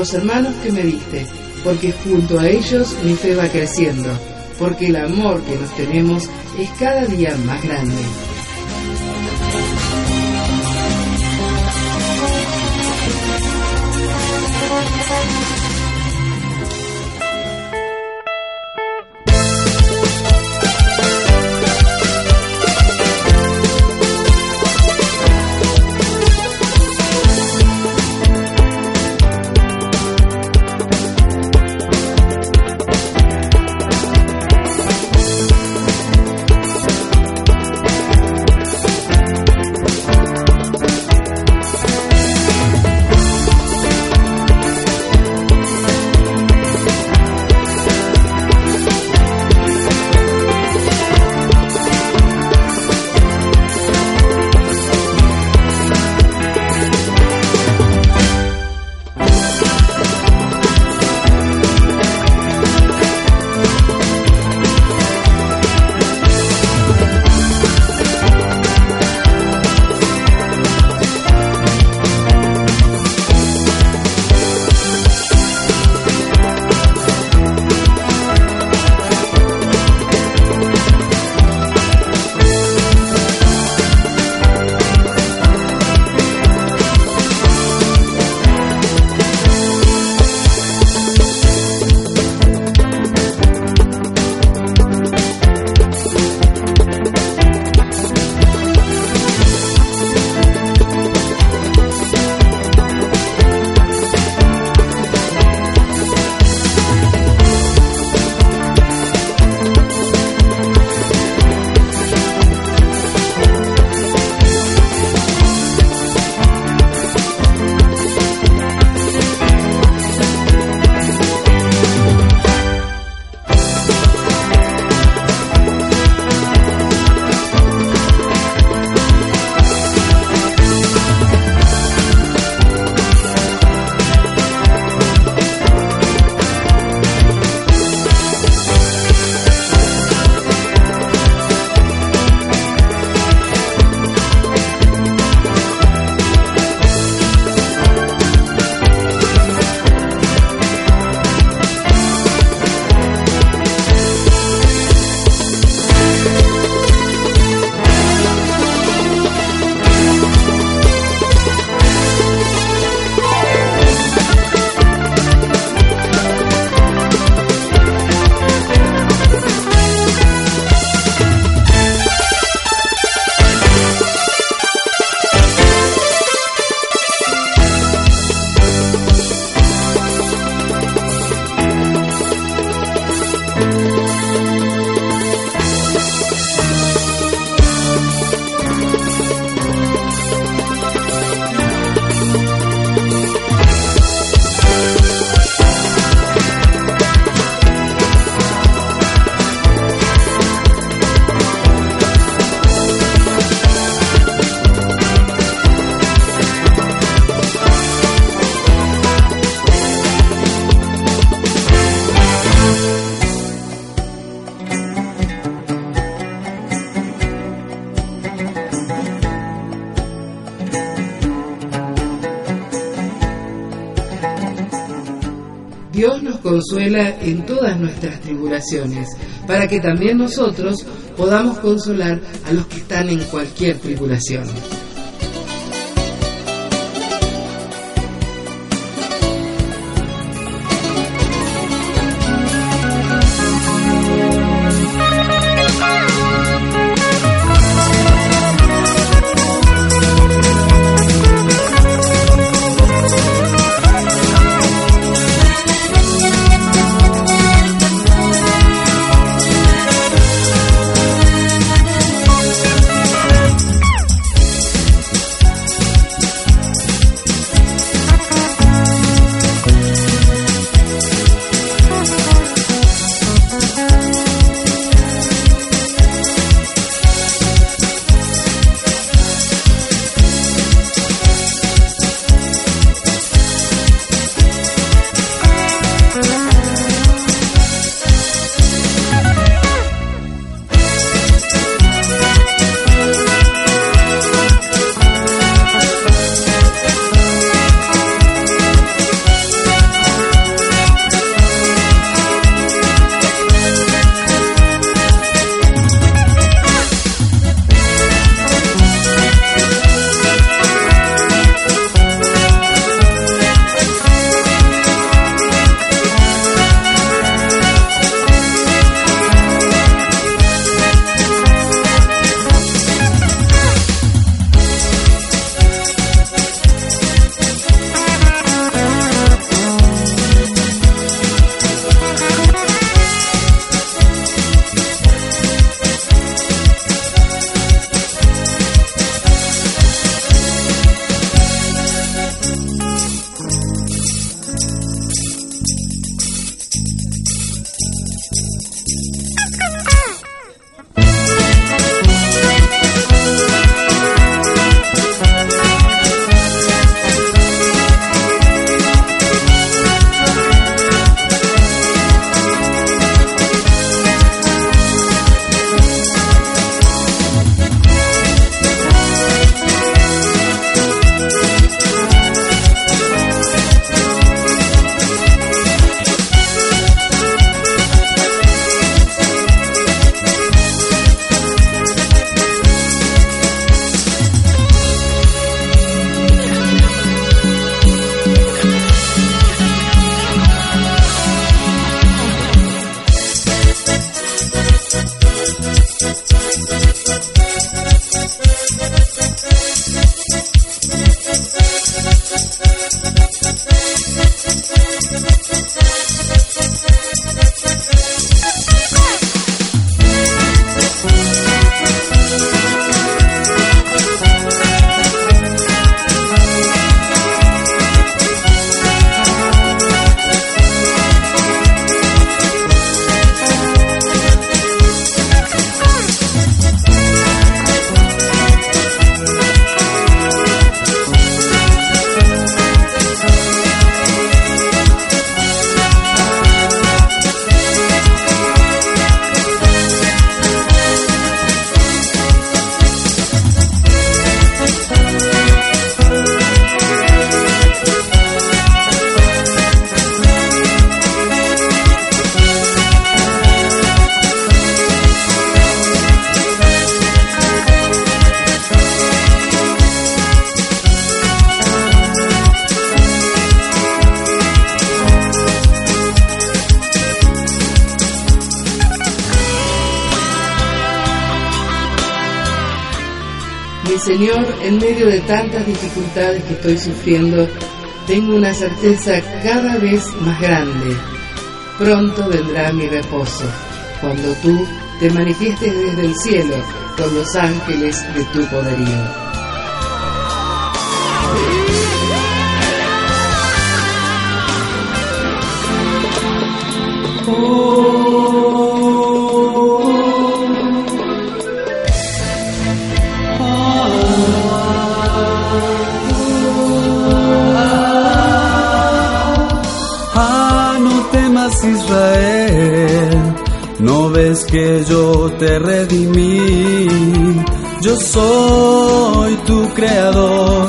Los hermanos que me diste, porque junto a ellos mi fe va creciendo, porque el amor que nos tenemos es cada día más grande. Consuela en todas nuestras tribulaciones, para que también nosotros podamos consolar a los que están en cualquier tribulación. En medio de tantas dificultades que estoy sufriendo, tengo una certeza cada vez más grande. Pronto vendrá mi reposo, cuando tú te manifiestes desde el cielo con los ángeles de tu poderío. Que yo te redimí. Yo soy tu creador,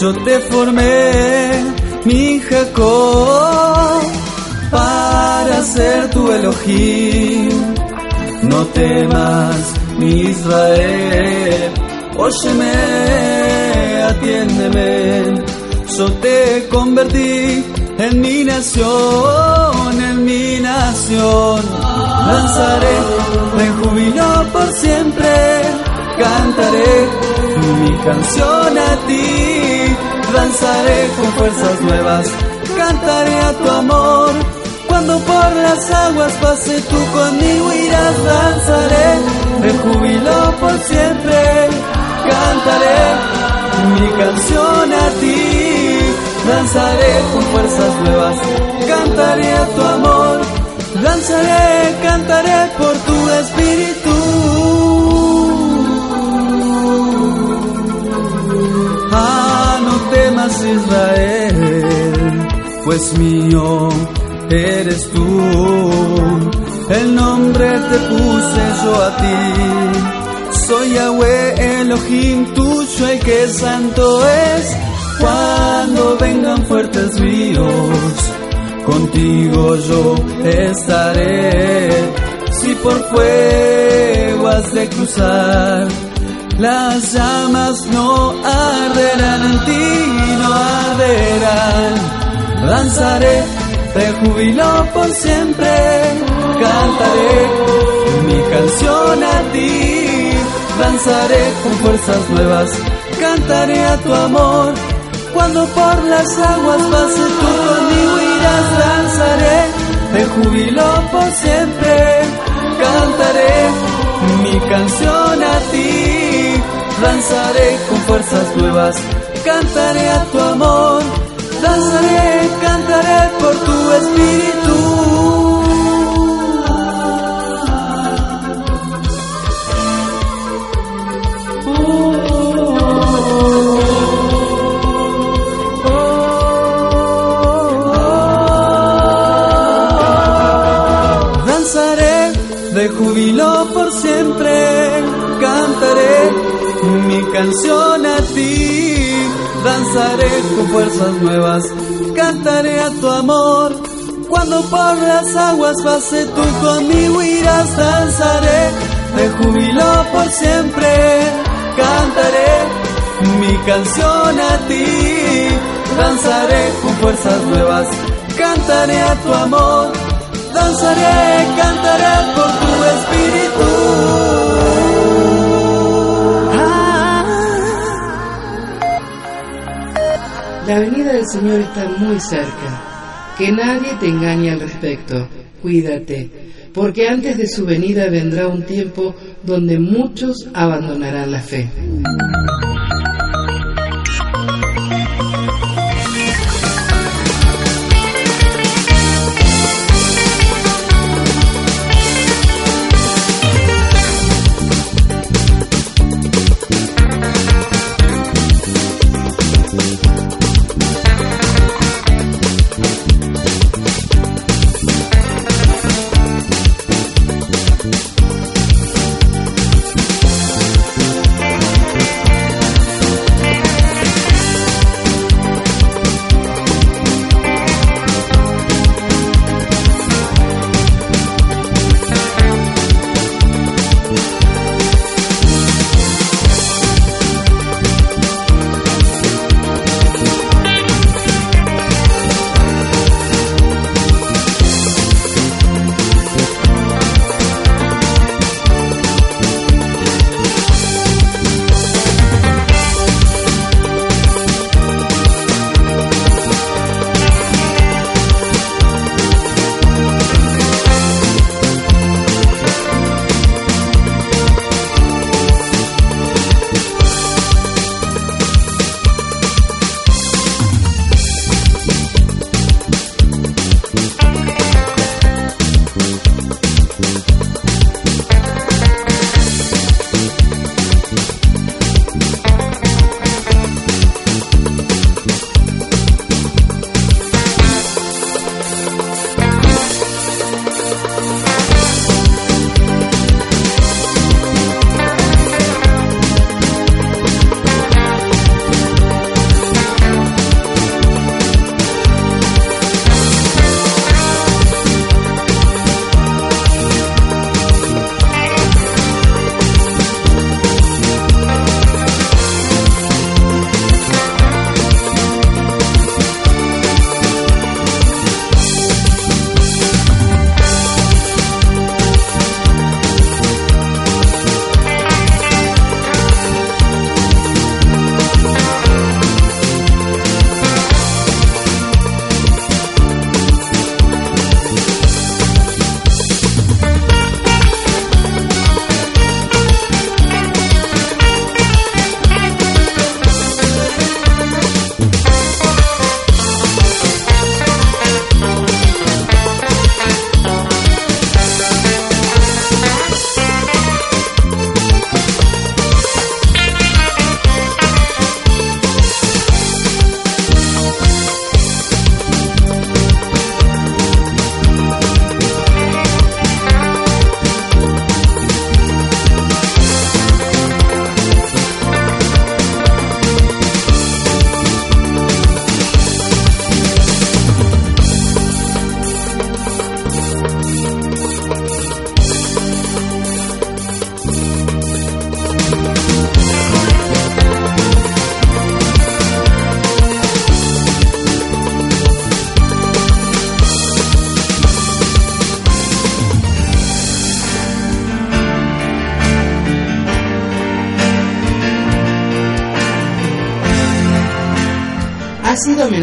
yo te formé, mi Jacob. ser tu Elohim. No temas, mi Israel, óyeme, atiéndeme. Yo te convertí en mi nación, en mi nación. Lanzaré de júbilo por siempre, cantaré mi canción a ti. Lanzaré con fuerzas nuevas, cantaré a tu amor. Cuando por las aguas pase tú conmigo irás, danzaré de júbilo por siempre, cantaré mi canción a ti danzaré con fuerzas nuevas, cantaré a tu amor, danzaré, cantaré por tu espíritu. Ah, no temas Israel, pues mío eres tú, el nombre te puse yo a ti. Soy Yahweh Elohim tuyo, el que santo es cuando vengan fuertes ríos, contigo yo estaré. Si por fuego has de cruzar, las llamas no arderán en ti, no arderán. Lanzaré de júbilo por siempre, cantaré mi canción a ti. Lanzaré con fuerzas nuevas, cantaré a tu amor cuando por las aguas pase tú conmigo irás, danzaré, de júbilo por siempre, cantaré mi canción a ti, danzaré con fuerzas nuevas, cantaré a tu amor, danzaré, cantaré por tu espíritu. Con fuerzas nuevas, cantaré a tu amor. Cuando por las aguas pase tú conmigo irás, danzaré. De júbilo por siempre, cantaré mi canción a ti, danzaré con fuerzas nuevas, cantaré a tu amor. Danzaré, cantaré por tu espíritu. La venida del Señor está muy cerca. Que nadie te engañe al respecto. Cuídate, porque antes de su venida vendrá un tiempo donde muchos abandonarán la fe.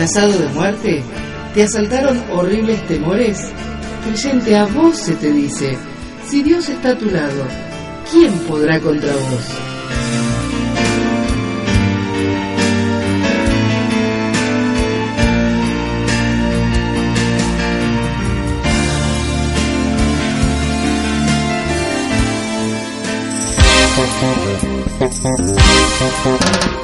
Amenazado de muerte? ¿Te asaltaron horribles temores? Creyente, a vos se te dice, si Dios está a tu lado, ¿quién podrá contra vos?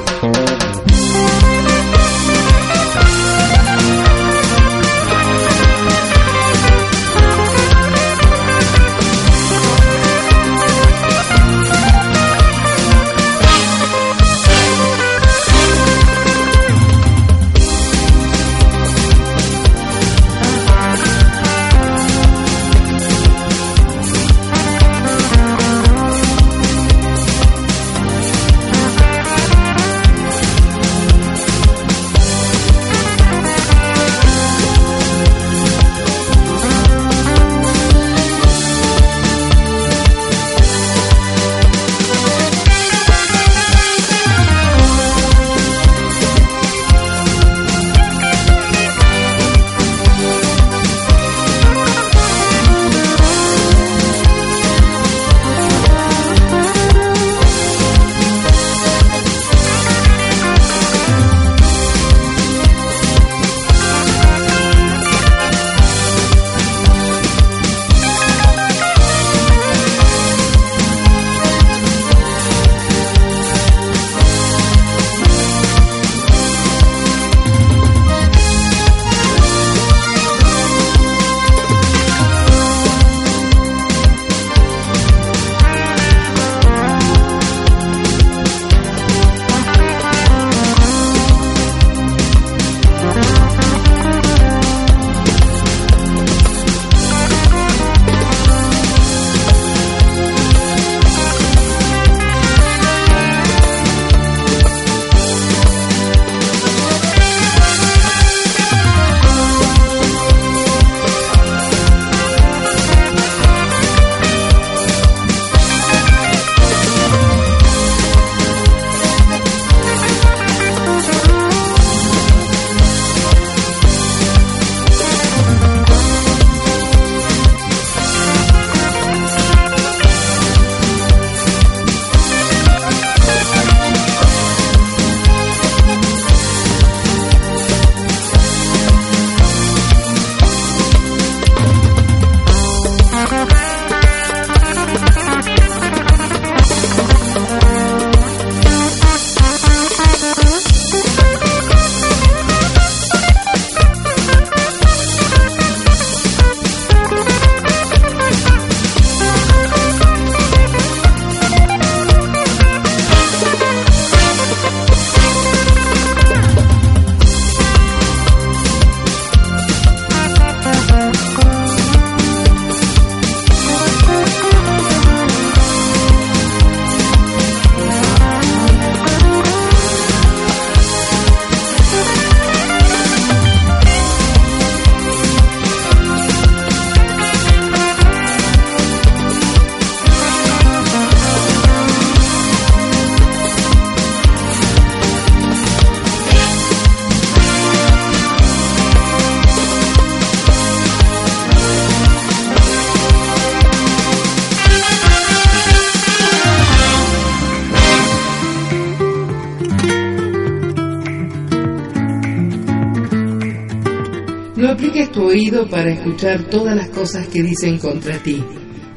para escuchar todas las cosas que dicen contra ti,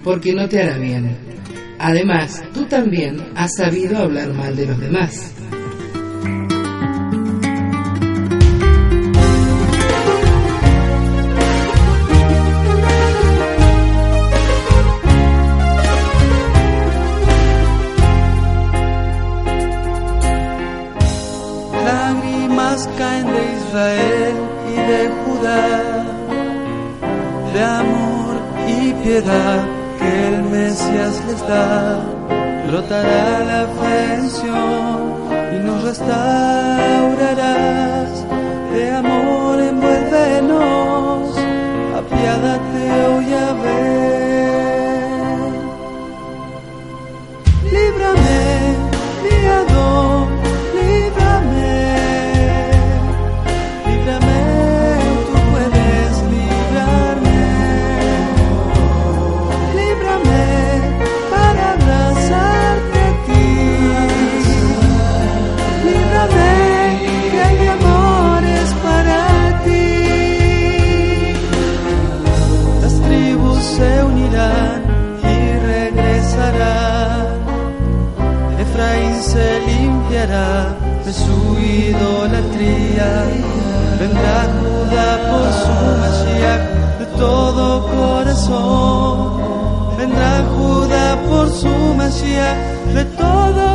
porque no te hará bien. Además, tú también has sabido hablar mal de los demás. De amor y piedad que el Mesías les da. Brotará la aflicción y nos restaurarás. De amor envuélvenos, apiádate, oh ver de su idolatría. Vendrá Judá por su Mashiach de todo corazón. Vendrá Judá por su Mashiach de todo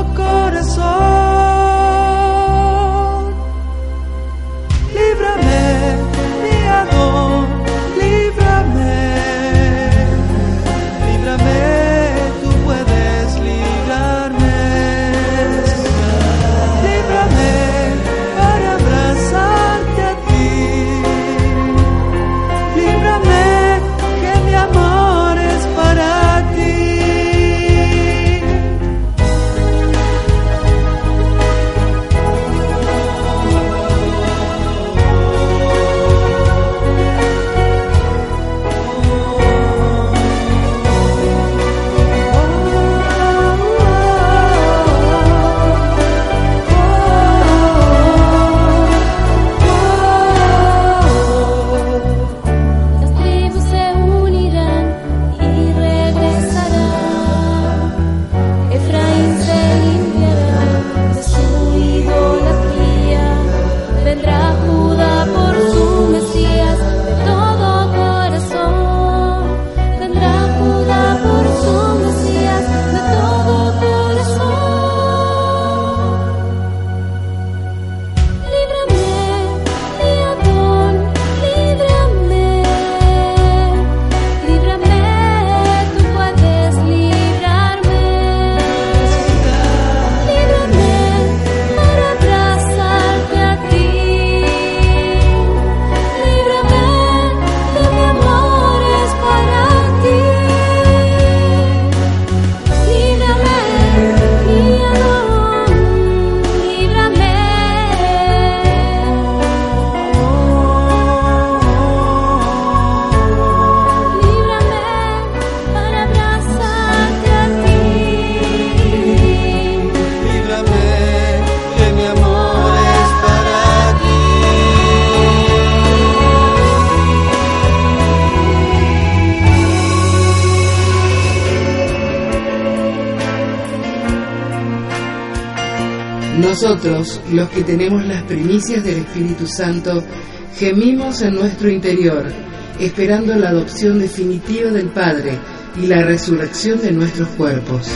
Nosotros, los que tenemos las primicias del Espíritu Santo, gemimos en nuestro interior, esperando la adopción definitiva del Padre y la resurrección de nuestros cuerpos.